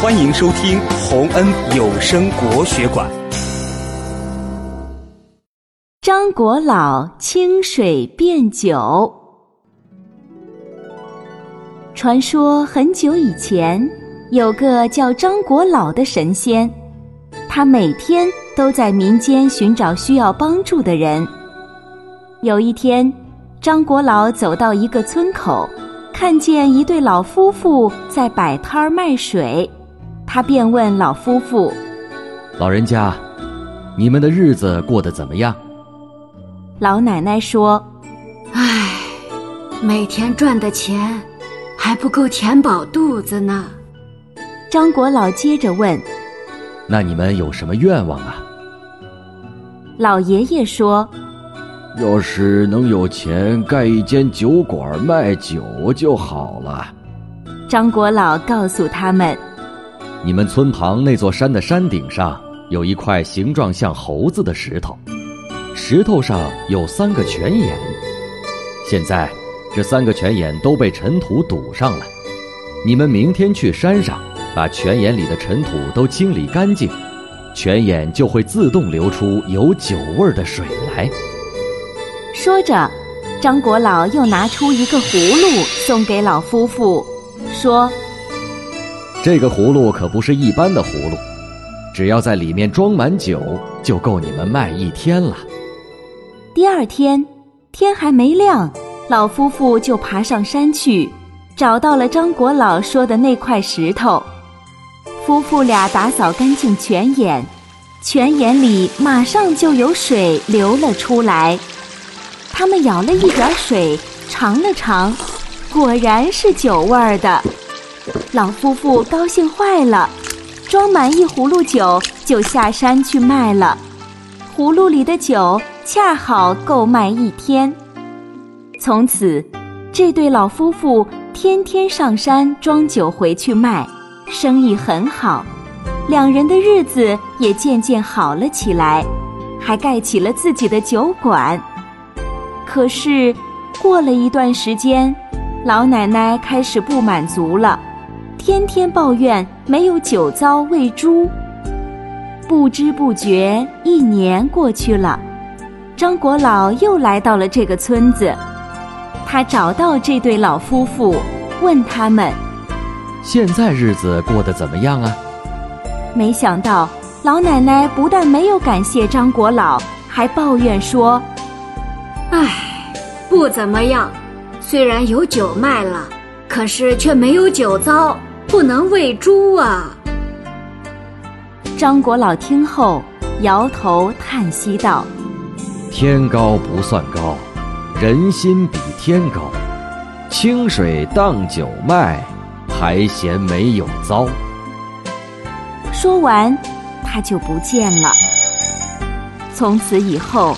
欢迎收听洪恩有声国学馆。张果老清水变酒。传说很久以前，有个叫张果老的神仙，他每天都在民间寻找需要帮助的人。有一天，张果老走到一个村口，看见一对老夫妇在摆摊儿卖水。他便问老夫妇：“老人家，你们的日子过得怎么样？”老奶奶说：“唉，每天赚的钱还不够填饱肚子呢。”张果老接着问：“那你们有什么愿望啊？”老爷爷说：“要是能有钱盖一间酒馆卖酒就好了。”张果老告诉他们。你们村旁那座山的山顶上有一块形状像猴子的石头，石头上有三个泉眼。现在，这三个泉眼都被尘土堵上了。你们明天去山上，把泉眼里的尘土都清理干净，泉眼就会自动流出有酒味的水来。说着，张果老又拿出一个葫芦送给老夫妇，说。这个葫芦可不是一般的葫芦，只要在里面装满酒，就够你们卖一天了。第二天，天还没亮，老夫妇就爬上山去，找到了张果老说的那块石头。夫妇俩打扫干净泉眼，泉眼里马上就有水流了出来。他们舀了一点水，尝了尝，果然是酒味儿的。老夫妇高兴坏了，装满一葫芦酒就下山去卖了。葫芦里的酒恰好够卖一天。从此，这对老夫妇天天上山装酒回去卖，生意很好，两人的日子也渐渐好了起来，还盖起了自己的酒馆。可是，过了一段时间，老奶奶开始不满足了。天天抱怨没有酒糟喂猪，不知不觉一年过去了，张果老又来到了这个村子。他找到这对老夫妇，问他们：“现在日子过得怎么样啊？”没想到老奶奶不但没有感谢张果老，还抱怨说：“唉，不怎么样。虽然有酒卖了，可是却没有酒糟。”不能喂猪啊！张果老听后摇头叹息道：“天高不算高，人心比天高。清水荡酒卖，还嫌没有糟。”说完，他就不见了。从此以后，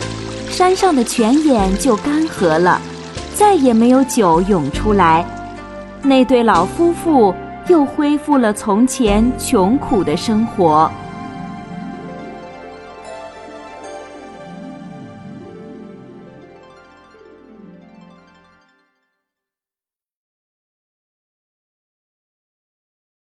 山上的泉眼就干涸了，再也没有酒涌出来。那对老夫妇。又恢复了从前穷苦的生活。